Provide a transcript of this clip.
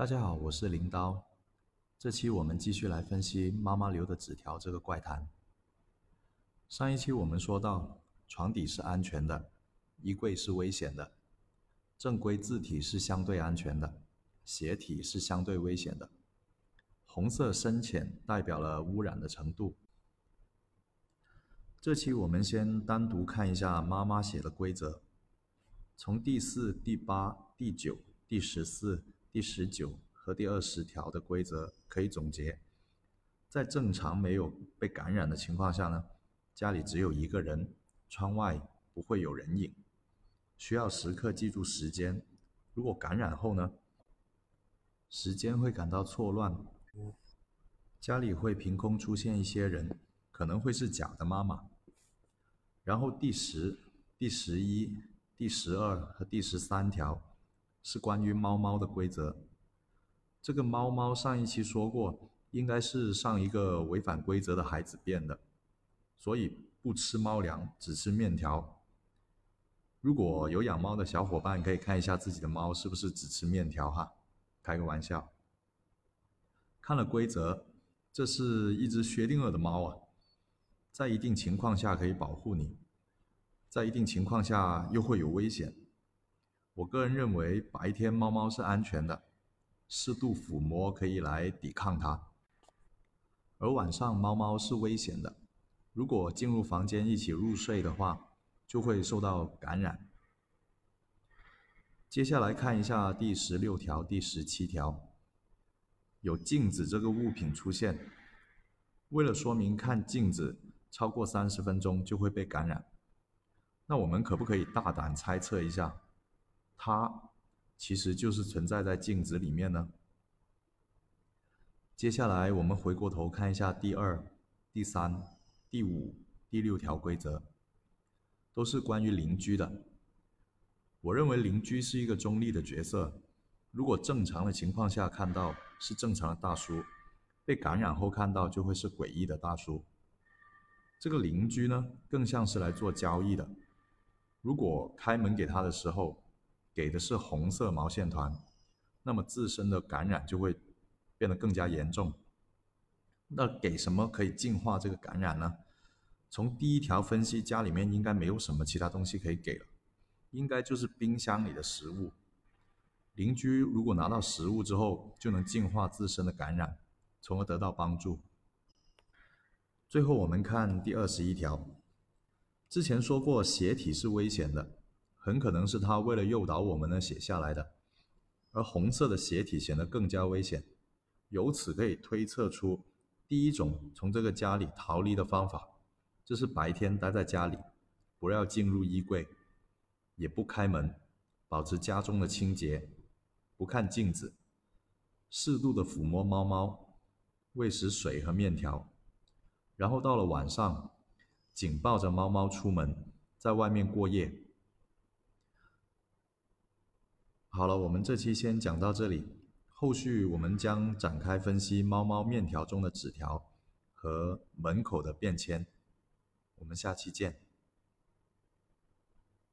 大家好，我是林刀。这期我们继续来分析妈妈留的纸条这个怪谈。上一期我们说到，床底是安全的，衣柜是危险的，正规字体是相对安全的，斜体是相对危险的，红色深浅代表了污染的程度。这期我们先单独看一下妈妈写的规则，从第四、第八、第九、第十四。第十九和第二十条的规则可以总结：在正常没有被感染的情况下呢，家里只有一个人，窗外不会有人影，需要时刻记住时间。如果感染后呢，时间会感到错乱，家里会凭空出现一些人，可能会是假的妈妈。然后第十、第十一、第十二和第十三条。是关于猫猫的规则。这个猫猫上一期说过，应该是上一个违反规则的孩子变的，所以不吃猫粮，只吃面条。如果有养猫的小伙伴，可以看一下自己的猫是不是只吃面条哈，开个玩笑。看了规则，这是一只薛定谔的猫啊，在一定情况下可以保护你，在一定情况下又会有危险。我个人认为，白天猫猫是安全的，适度抚摸可以来抵抗它；而晚上猫猫是危险的，如果进入房间一起入睡的话，就会受到感染。接下来看一下第十六条、第十七条，有镜子这个物品出现，为了说明看镜子超过三十分钟就会被感染，那我们可不可以大胆猜测一下？它其实就是存在在镜子里面呢。接下来我们回过头看一下第二、第三、第五、第六条规则，都是关于邻居的。我认为邻居是一个中立的角色。如果正常的情况下看到是正常的大叔，被感染后看到就会是诡异的大叔。这个邻居呢，更像是来做交易的。如果开门给他的时候，给的是红色毛线团，那么自身的感染就会变得更加严重。那给什么可以净化这个感染呢？从第一条分析，家里面应该没有什么其他东西可以给了，应该就是冰箱里的食物。邻居如果拿到食物之后，就能净化自身的感染，从而得到帮助。最后我们看第二十一条，之前说过斜体是危险的。很可能是他为了诱导我们呢写下来的，而红色的斜体显得更加危险。由此可以推测出第一种从这个家里逃离的方法，就是白天待在家里，不要进入衣柜，也不开门，保持家中的清洁，不看镜子，适度的抚摸猫猫，喂食水和面条，然后到了晚上，紧抱着猫猫出门，在外面过夜。好了，我们这期先讲到这里，后续我们将展开分析猫猫面条中的纸条和门口的便签。我们下期见。